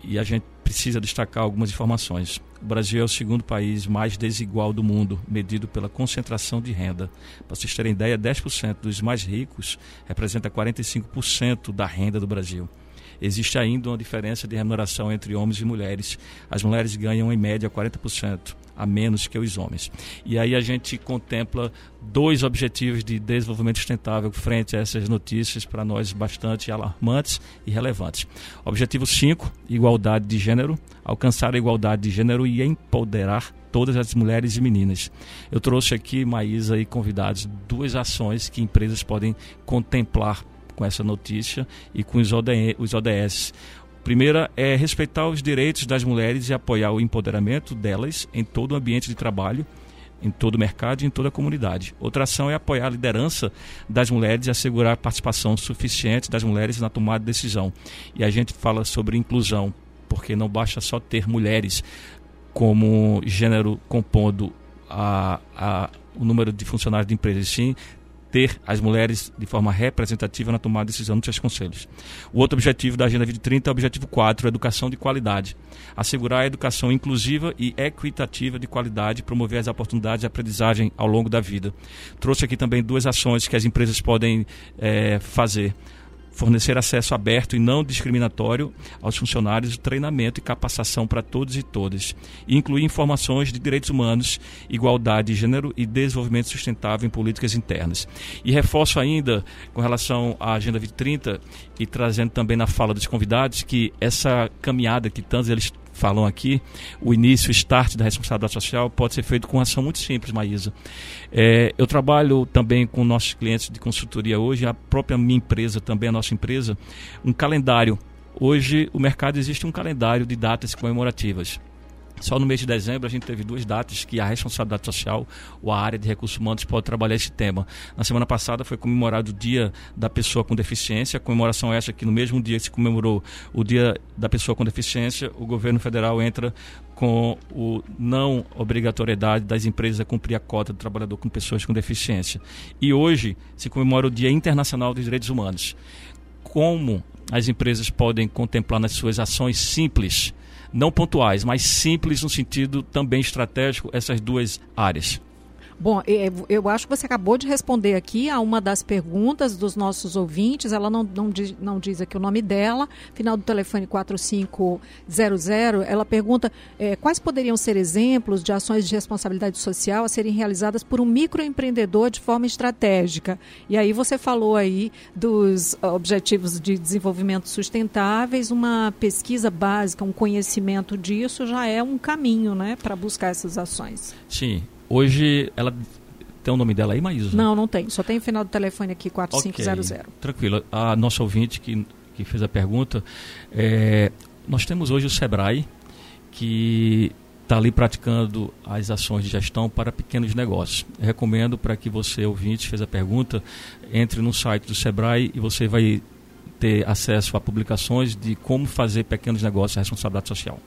E a gente precisa destacar algumas informações. O Brasil é o segundo país mais desigual do mundo, medido pela concentração de renda. Para vocês terem ideia, 10% dos mais ricos representa 45% da renda do Brasil existe ainda uma diferença de remuneração entre homens e mulheres. As mulheres ganham em média 40% a menos que os homens. E aí a gente contempla dois objetivos de desenvolvimento sustentável frente a essas notícias para nós bastante alarmantes e relevantes. Objetivo 5, igualdade de gênero, alcançar a igualdade de gênero e empoderar todas as mulheres e meninas. Eu trouxe aqui, Maísa e convidados, duas ações que empresas podem contemplar com essa notícia e com os, ODS. Primeira é respeitar os direitos das mulheres e apoiar o empoderamento delas em todo o ambiente de trabalho, em todo o mercado e em toda a comunidade. Outra ação é apoiar a liderança das mulheres e assegurar a participação suficiente das mulheres na tomada de decisão. E a gente fala sobre inclusão, porque não basta só ter mulheres como gênero compondo a, a, o número de funcionários de empresas, sim ter as mulheres de forma representativa na tomada de decisão dos seus conselhos. O outro objetivo da Agenda 2030 é o objetivo 4, educação de qualidade. Assegurar a educação inclusiva e equitativa de qualidade, promover as oportunidades de aprendizagem ao longo da vida. Trouxe aqui também duas ações que as empresas podem é, fazer fornecer acesso aberto e não discriminatório aos funcionários, treinamento e capacitação para todos e todas, e incluir informações de direitos humanos, igualdade de gênero e desenvolvimento sustentável em políticas internas. E reforço ainda com relação à Agenda 2030 e trazendo também na fala dos convidados que essa caminhada que tantos eles falam aqui, o início, o start da responsabilidade social pode ser feito com ação muito simples, Maísa. É, eu trabalho também com nossos clientes de consultoria hoje, a própria minha empresa, também a nossa empresa, um calendário. Hoje, o mercado existe um calendário de datas comemorativas. Só no mês de dezembro a gente teve duas datas que a responsabilidade social ou a área de recursos humanos pode trabalhar esse tema. Na semana passada foi comemorado o Dia da Pessoa com Deficiência, comemoração essa que no mesmo dia que se comemorou o Dia da Pessoa com Deficiência, o governo federal entra com o não obrigatoriedade das empresas a cumprir a cota do trabalhador com pessoas com deficiência. E hoje se comemora o Dia Internacional dos Direitos Humanos. Como as empresas podem contemplar nas suas ações simples não pontuais, mas simples no sentido também estratégico, essas duas áreas. Bom, é, eu acho que você acabou de responder aqui a uma das perguntas dos nossos ouvintes. Ela não, não, diz, não diz aqui o nome dela, final do telefone 4500. Ela pergunta é, quais poderiam ser exemplos de ações de responsabilidade social a serem realizadas por um microempreendedor de forma estratégica. E aí você falou aí dos objetivos de desenvolvimento sustentáveis, uma pesquisa básica, um conhecimento disso já é um caminho né, para buscar essas ações. Sim. Hoje ela tem o nome dela aí, Maísa? Não, não tem. Só tem o final do telefone aqui, 4500. Okay. Tranquilo. A nossa ouvinte que, que fez a pergunta, é, nós temos hoje o SEBRAE, que está ali praticando as ações de gestão para pequenos negócios. Recomendo para que você, ouvinte, fez a pergunta, entre no site do Sebrae e você vai ter acesso a publicações de como fazer pequenos negócios de responsabilidade social.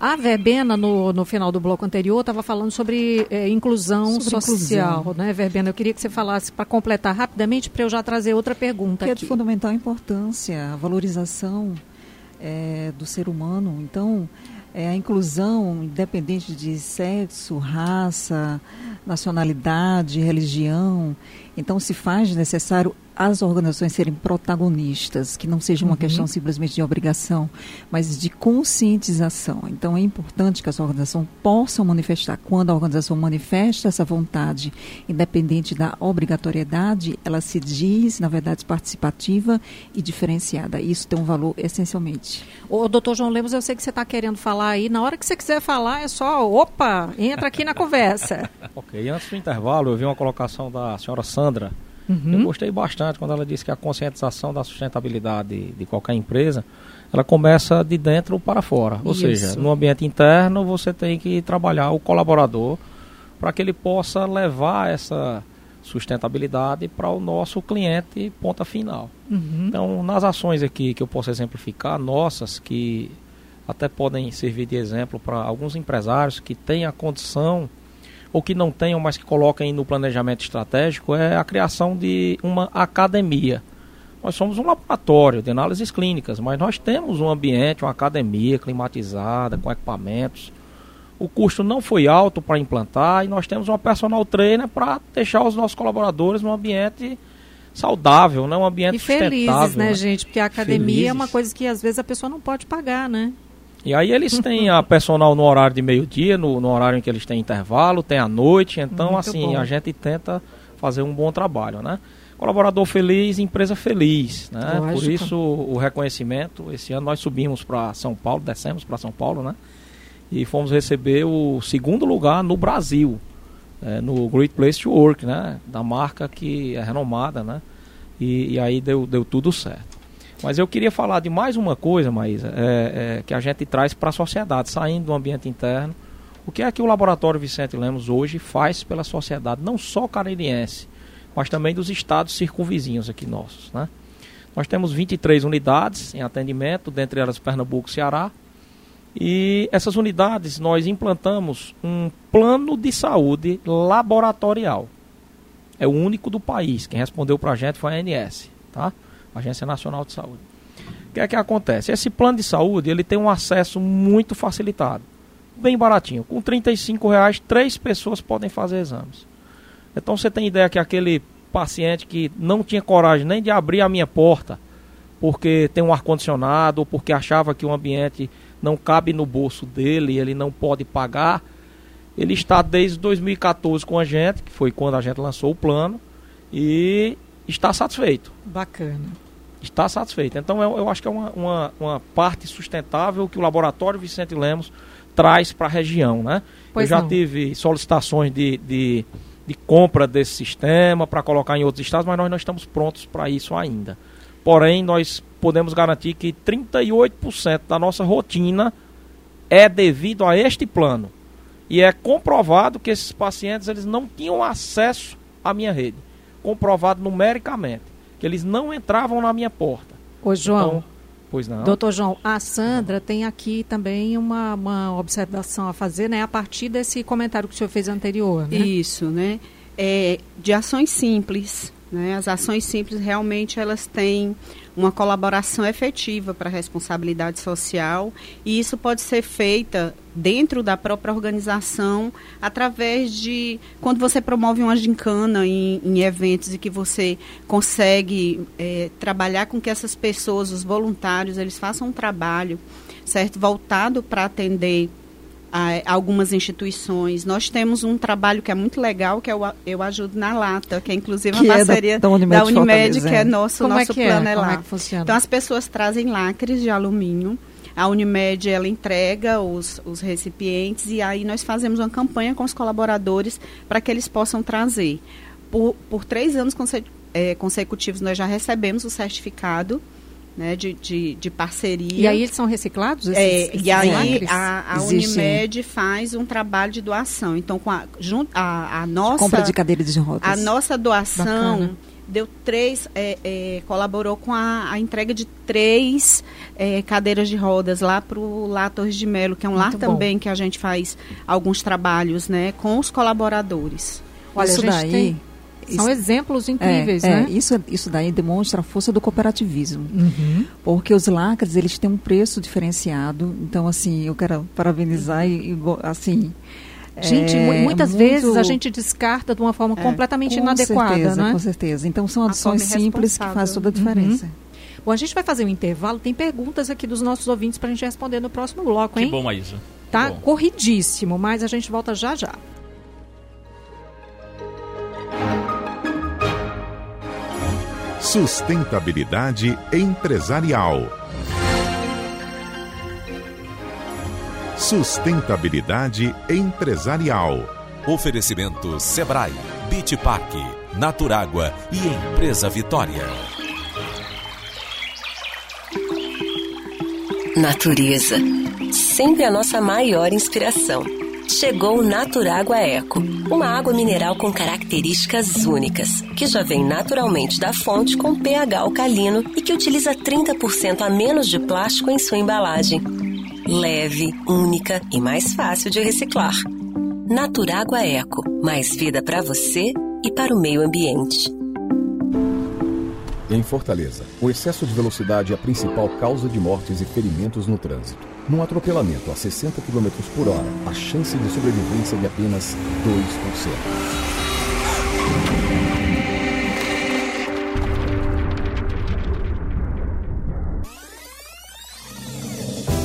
A Verbena, no, no final do bloco anterior, estava falando sobre é, inclusão sobre social, inclusão. né, Verbena? Eu queria que você falasse, para completar rapidamente, para eu já trazer outra pergunta que aqui. é de fundamental importância, a valorização é, do ser humano. Então, é, a inclusão, independente de sexo, raça, nacionalidade, religião. Então, se faz necessário as organizações serem protagonistas, que não seja uma uhum. questão simplesmente de obrigação, mas de conscientização. Então é importante que as organizações possam manifestar. Quando a organização manifesta essa vontade, independente da obrigatoriedade, ela se diz, na verdade, participativa e diferenciada. Isso tem um valor essencialmente. O doutor João Lemos, eu sei que você está querendo falar aí. Na hora que você quiser falar, é só, opa, entra aqui na conversa. ok, antes do intervalo, eu vi uma colocação da senhora Sandra Uhum. Eu gostei bastante quando ela disse que a conscientização da sustentabilidade de qualquer empresa, ela começa de dentro para fora. Ou Isso. seja, no ambiente interno você tem que trabalhar o colaborador para que ele possa levar essa sustentabilidade para o nosso cliente ponta final. Uhum. Então, nas ações aqui que eu posso exemplificar, nossas, que até podem servir de exemplo para alguns empresários que têm a condição ou que não tenham, mas que coloquem no planejamento estratégico, é a criação de uma academia. Nós somos um laboratório de análises clínicas, mas nós temos um ambiente, uma academia climatizada, com equipamentos. O custo não foi alto para implantar e nós temos uma personal trainer para deixar os nossos colaboradores num ambiente saudável, né? um ambiente e felizes, né, né, gente? Porque a academia felizes. é uma coisa que às vezes a pessoa não pode pagar, né? E aí eles têm a personal no horário de meio-dia, no, no, horário em que eles têm intervalo, tem a noite, então Muito assim, bom. a gente tenta fazer um bom trabalho, né? Colaborador feliz, empresa feliz, né? Lógico. Por isso o reconhecimento, esse ano nós subimos para São Paulo, descemos para São Paulo, né? E fomos receber o segundo lugar no Brasil, é, no Great Place to Work, né? Da marca que é renomada, né? E, e aí deu, deu tudo certo. Mas eu queria falar de mais uma coisa, Maísa, é, é, que a gente traz para a sociedade, saindo do ambiente interno. O que é que o Laboratório Vicente Lemos hoje faz pela sociedade, não só caririense, mas também dos estados circunvizinhos aqui nossos, né? Nós temos 23 unidades em atendimento, dentre elas Pernambuco e Ceará. E essas unidades nós implantamos um plano de saúde laboratorial. É o único do país. Quem respondeu para a gente foi a ANS, tá? Agência Nacional de Saúde. O que é que acontece? Esse plano de saúde ele tem um acesso muito facilitado, bem baratinho. Com 35 reais, três pessoas podem fazer exames. Então você tem ideia que aquele paciente que não tinha coragem nem de abrir a minha porta, porque tem um ar-condicionado, ou porque achava que o ambiente não cabe no bolso dele e ele não pode pagar, ele está desde 2014 com a gente, que foi quando a gente lançou o plano, e está satisfeito. Bacana. Está satisfeito. Então eu, eu acho que é uma, uma, uma, parte sustentável que o Laboratório Vicente Lemos traz para a região. Né? Pois eu já não. tive solicitações de, de, de compra desse sistema para colocar em outros estados, mas nós não estamos prontos para isso ainda. Porém, nós podemos garantir que 38% da nossa rotina é devido a este plano. E é comprovado que esses pacientes eles não tinham acesso à minha rede comprovado numericamente que eles não entravam na minha porta. Ô, João. Então, pois não. Doutor João, a Sandra tem aqui também uma, uma observação a fazer, né? A partir desse comentário que o senhor fez anterior. Né? Isso, né? É, de ações simples. Né? As ações simples realmente elas têm uma colaboração efetiva para a responsabilidade social e isso pode ser feita dentro da própria organização através de quando você promove uma gincana em, em eventos e que você consegue é, trabalhar com que essas pessoas, os voluntários, eles façam um trabalho certo? Voltado para atender algumas instituições. Nós temos um trabalho que é muito legal, que é o Eu Ajudo na Lata, que é inclusive que parceria é da, da Unimed, da Unimed que é nosso, Como nosso é que plano é? é, Como lá. é que funciona? Então as pessoas trazem lacres de alumínio. A Unimed ela entrega os, os recipientes e aí nós fazemos uma campanha com os colaboradores para que eles possam trazer. Por, por três anos conse é, consecutivos nós já recebemos o certificado né, de, de, de, parceria. E aí eles são reciclados? Esses, é, esses e aí a, a Unimed faz um trabalho de doação. Então, com a, junto, a, a nossa... Compra de cadeiras de rodas. A nossa doação Bacana. deu três... É, é, colaborou com a, a, entrega de três é, cadeiras de rodas lá para o Lá Torres de Melo, que é um Muito lar bom. também que a gente faz alguns trabalhos né, com os colaboradores. Olha, Isso a gente daí... tem- São isso- exemplos incríveis, é, né? é, isso, isso daí demonstra a força do cooperativismo. Uhum. Porque os lacres, eles têm um preço diferenciado. Então, assim, eu quero parabenizar e, e assim... Gente, é mu- muitas muito- vezes a gente descarta de uma forma É, completamente com inadequada, certeza, né? Com certeza. Então, são A adições forma simples que fazem toda a diferença. Bom, a gente vai fazer um intervalo. Tem perguntas aqui dos nossos ouvintes para a gente responder no próximo bloco, Que hein? bom, Maísa. Tá Bom. corridíssimo, mas a gente volta já já. Sustentabilidade empresarial. Sustentabilidade empresarial. Oferecimento Sebrae, Bitpac, Naturágua e Empresa Vitória. Natureza. Sempre a nossa maior inspiração. Chegou o Naturágua Eco, uma água mineral com características únicas, que já vem naturalmente da fonte com pH alcalino e que utiliza 30% a menos de plástico em sua embalagem. Leve, única e mais fácil de reciclar. Naturágua Eco, mais vida para você e para o meio ambiente. Em Fortaleza, o excesso de velocidade é a principal causa de mortes e ferimentos no trânsito. Num atropelamento a 60 km por hora, a chance de sobrevivência é de apenas 2%.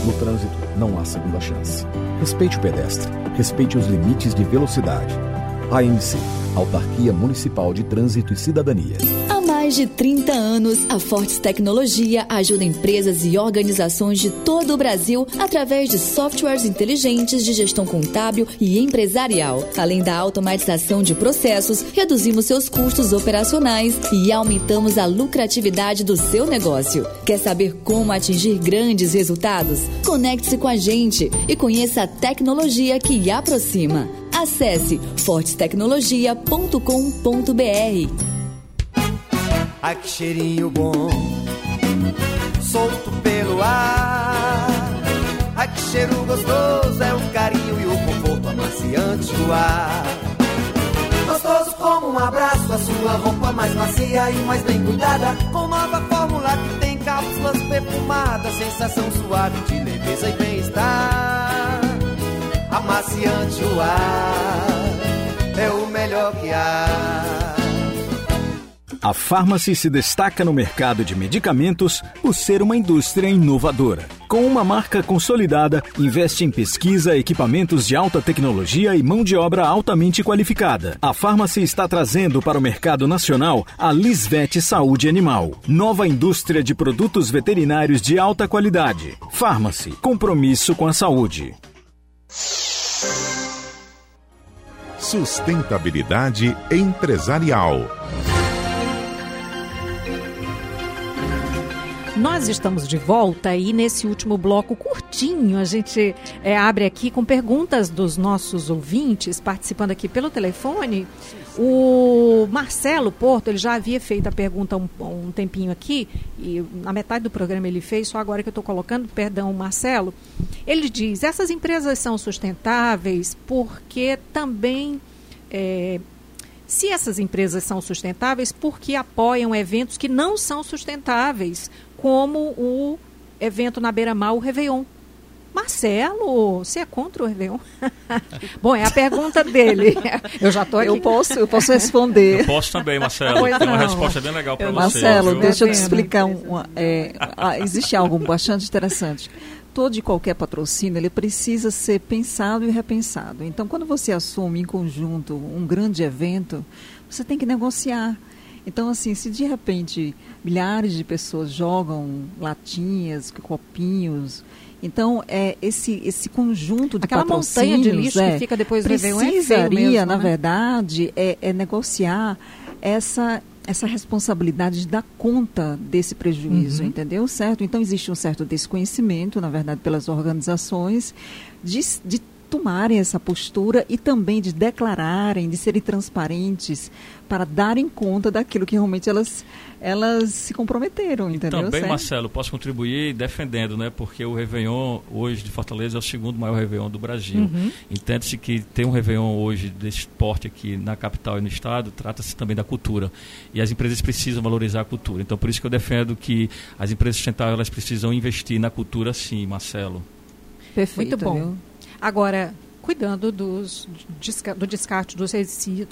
No trânsito, não há segunda chance. Respeite o pedestre. Respeite os limites de velocidade. ANC, Autarquia Municipal de Trânsito e Cidadania. Há mais de 30 anos, a Fortes Tecnologia ajuda empresas e organizações de todo o Brasil através de softwares inteligentes de gestão contábil e empresarial. Além da automatização de processos, reduzimos seus custos operacionais e aumentamos a lucratividade do seu negócio. Quer saber como atingir grandes resultados? Conecte-se com a gente e conheça a tecnologia que aproxima. Acesse fortestecnologia.com.br. Ai que cheirinho bom, solto pelo ar. Ai que cheiro gostoso, é o carinho e o conforto amaciante do ar. Gostoso como um abraço, a sua roupa mais macia e mais bem cuidada. Com nova fórmula que tem cápsulas perfumadas, sensação suave de leveza e bem-estar. Amaciante o ar, é o melhor que há. A Pharmacy se destaca no mercado de medicamentos por ser uma indústria inovadora. Com uma marca consolidada, investe em pesquisa, equipamentos de alta tecnologia e mão de obra altamente qualificada. A Pharmacy está trazendo para o mercado nacional a Lisvet Saúde Animal, nova indústria de produtos veterinários de alta qualidade. Pharmacy, compromisso com a saúde. Sustentabilidade empresarial. Nós estamos de volta e nesse último bloco curtinho a gente é, abre aqui com perguntas dos nossos ouvintes participando aqui pelo telefone. O Marcelo Porto, ele já havia feito a pergunta um, um tempinho aqui e na metade do programa ele fez, só agora que eu estou colocando, perdão, Marcelo. Ele diz, essas empresas são sustentáveis porque também é, Se essas empresas são sustentáveis, por que apoiam eventos que não são sustentáveis, como o evento na Beira-Mar, o Réveillon? Marcelo, você é contra o Réveillon? Bom, é a pergunta dele. Eu já estou aqui. Eu posso, eu posso responder. Eu posso também, Marcelo. Pois Tem uma não. resposta bem legal para você. Marcelo, viu? deixa eu te explicar. Um, é, ah, existe algo bastante interessante. Todo e qualquer patrocínio, ele precisa ser pensado e repensado. Então, quando você assume em conjunto um grande evento, você tem que negociar. Então, assim, se de repente milhares de pessoas jogam latinhas, copinhos, então é esse esse conjunto de Aquela montanha de lixo é, que fica depois do Réveillon é feio mesmo, na né? verdade, é, é negociar essa essa responsabilidade de dar conta desse prejuízo, Uhum. entendeu? Certo? Então existe um certo desconhecimento, na verdade, pelas organizações de, de tomarem essa postura e também de declararem, de serem transparentes para darem conta daquilo que realmente elas elas se comprometeram, entendeu? Também, certo? Marcelo, posso contribuir defendendo, né? Porque o Réveillon hoje de Fortaleza é o segundo maior Réveillon do Brasil. Uhum. Entende-se que ter um Réveillon hoje desse porte aqui na capital e no estado, trata-se também da cultura. E as empresas precisam valorizar a cultura. Então, por isso que eu defendo que as empresas sustentáveis elas precisam investir na cultura sim, Marcelo. Perfeito, Muito bom. viu? Agora, cuidando dos, do descarte dos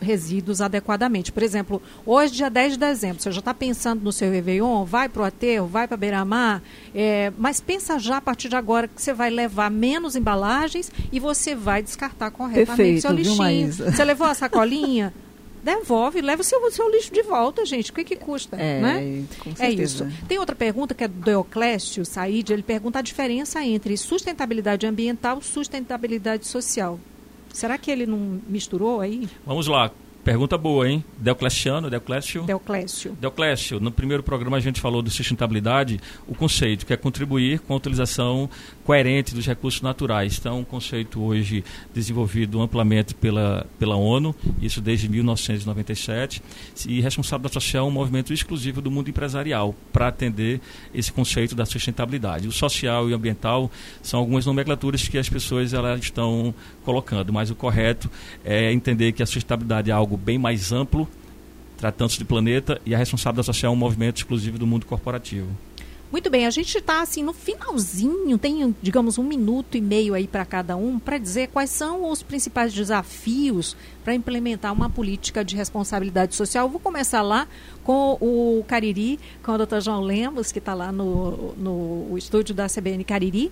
resíduos adequadamente. Por exemplo, hoje, dia 10 de dezembro, você já está pensando no seu Réveillon, vai para o aterro, vai para Beira-Mar, é, mas pensa já a partir de agora que você vai levar menos embalagens e você vai descartar corretamente Perfeito, seu lixinho. Você levou a sacolinha? Devolve, leva o seu, seu lixo de volta, gente. O que, que custa? É, né? com É certeza. isso. Tem outra pergunta que é do Deoclésio Said. Ele pergunta a diferença entre sustentabilidade ambiental e sustentabilidade social. Será que ele não misturou aí? Vamos lá. Pergunta boa, hein? Deocleciano, Deoclésio. Deoclésio. Deoclésio, no primeiro programa a gente falou de sustentabilidade, o conceito que é contribuir com a utilização coerente dos recursos naturais. Então, um conceito hoje desenvolvido amplamente pela, pela ONU, isso desde 1997, e responsabilidade social é um movimento exclusivo do mundo empresarial para atender esse conceito da sustentabilidade. O social e o ambiental são algumas nomenclaturas que as pessoas elas estão colocando, mas o correto é entender que a sustentabilidade é algo bem mais amplo, tratando-se de planeta, e a responsabilidade social é um movimento exclusivo do mundo corporativo. Muito bem, a gente está assim no finalzinho, tem, digamos, um minuto e meio aí para cada um, para dizer quais são os principais desafios para implementar uma política de responsabilidade social. Eu vou começar lá com o Cariri, com o Dr. João Lemos, que está lá no, no estúdio da CBN Cariri.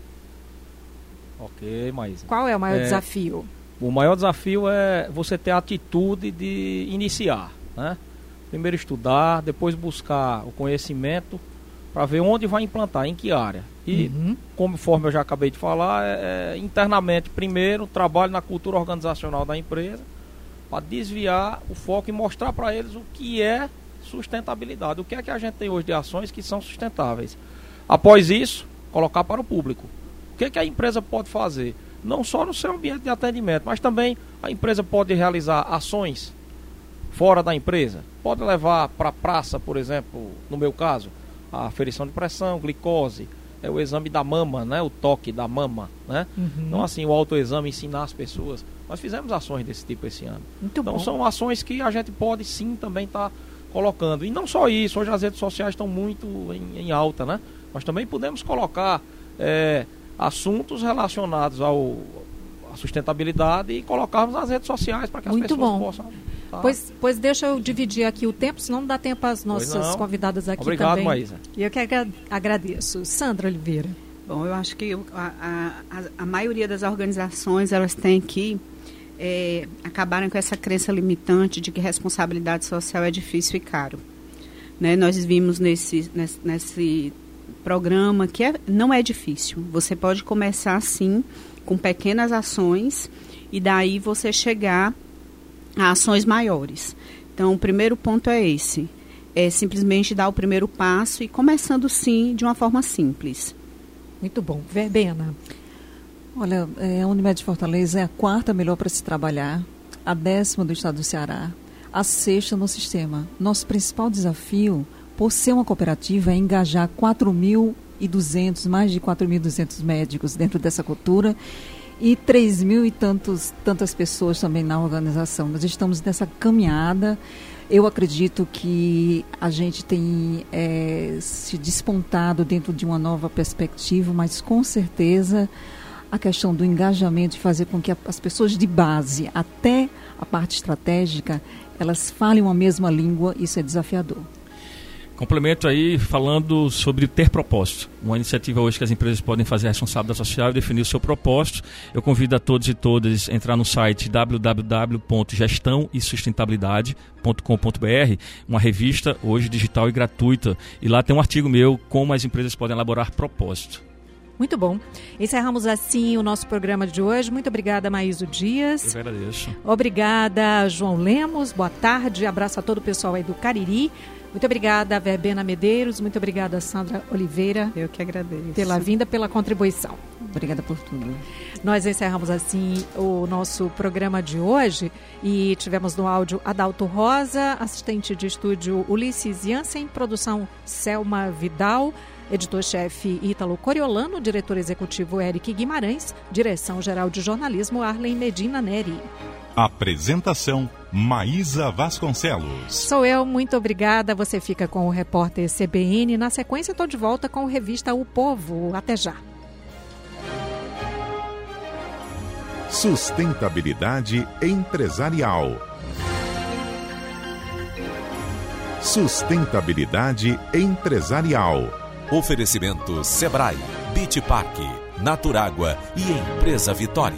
Ok, Maísa. Qual é o maior É, desafio? O maior desafio é você ter a atitude de iniciar, né? Primeiro estudar, depois buscar o conhecimento para ver onde vai implantar, em que área. E, Uhum. conforme eu já acabei de falar, é, é, internamente, primeiro, trabalho na cultura organizacional da empresa para desviar o foco e mostrar para eles o que é sustentabilidade, o que é que a gente tem hoje de ações que são sustentáveis. Após isso, colocar para o público. O que é que a empresa pode fazer? Não só no seu ambiente de atendimento, mas também a empresa pode realizar ações fora da empresa. Pode levar para a praça, por exemplo, no meu caso, a aferição de pressão, glicose, é o exame da mama, né? o toque da mama. Né? Uhum. Não assim o autoexame, ensinar as pessoas. Nós fizemos ações desse tipo esse ano. Muito então bom. são ações que a gente pode sim também estar colocando. E não só isso, hoje as redes sociais estão muito em, em alta, né? Nós também podemos colocar é, assuntos relacionados ao à sustentabilidade e colocarmos nas redes sociais para que as Muito pessoas bom. possam. Tá? Pois, pois deixa eu dividir aqui o tempo, senão não dá tempo às nossas convidadas aqui Obrigado, também. Maísa. E eu que agra- agradeço. Sandra Oliveira. Bom, eu acho que a, a- a- a maioria das organizações elas têm que é, acabarem com essa crença limitante de que responsabilidade social é difícil e caro. Né? Nós vimos nesse, nesse, nesse programa que é- não é difícil. Você pode começar sim com pequenas ações e daí você chegar a ações maiores. Então, o primeiro ponto é esse. É simplesmente dar o primeiro passo e começando sim de uma forma simples. Muito bom. Verbena. Olha, é, a Unimed Fortaleza é a quarta melhor para se trabalhar, a décima do estado do Ceará, a sexta no sistema. Nosso principal desafio, por ser uma cooperativa, é engajar 4.200, mais de 4.200 médicos dentro dessa cultura e 3 mil e tantos, tantas pessoas também na organização. Nós estamos nessa caminhada. Eu acredito que a gente tem é, se despontado dentro de uma nova perspectiva, mas com certeza a questão do engajamento de fazer com que as pessoas de base até a parte estratégica elas falem uma mesma língua, isso é desafiador. Complemento aí falando sobre ter propósito. Uma iniciativa hoje que as empresas podem fazer a responsabilidade social e definir o seu propósito. Eu convido a todos e todas a entrar no site www.gestãoesustentabilidade.com.br, uma revista hoje digital e gratuita. E lá tem um artigo meu como as empresas podem elaborar propósito. Muito bom. Encerramos assim o nosso programa de hoje. Muito obrigada, Maíso Dias. Eu agradeço. Obrigada, João Lemos. Boa tarde. Abraço a todo o pessoal aí do Cariri. Muito obrigada, Verbena Medeiros. Muito obrigada, Sandra Oliveira. Eu que agradeço. Pela vinda, pela contribuição. Obrigada por tudo. Nós encerramos assim o nosso programa de hoje e tivemos no áudio Adalto Rosa, assistente de estúdio Ulisses Jansen, produção Selma Vidal, editor-chefe Ítalo Coriolano, diretor executivo Eric Guimarães, direção-geral de jornalismo Arlen Medina Neri. Apresentação Maísa Vasconcelos. Sou eu, muito obrigada. Você fica com o repórter CBN. Na sequência, estou de volta com a revista O Povo. Até já. Sustentabilidade empresarial. Sustentabilidade empresarial. Oferecimento Sebrae, Beach Park, Naturágua e Empresa Vitória.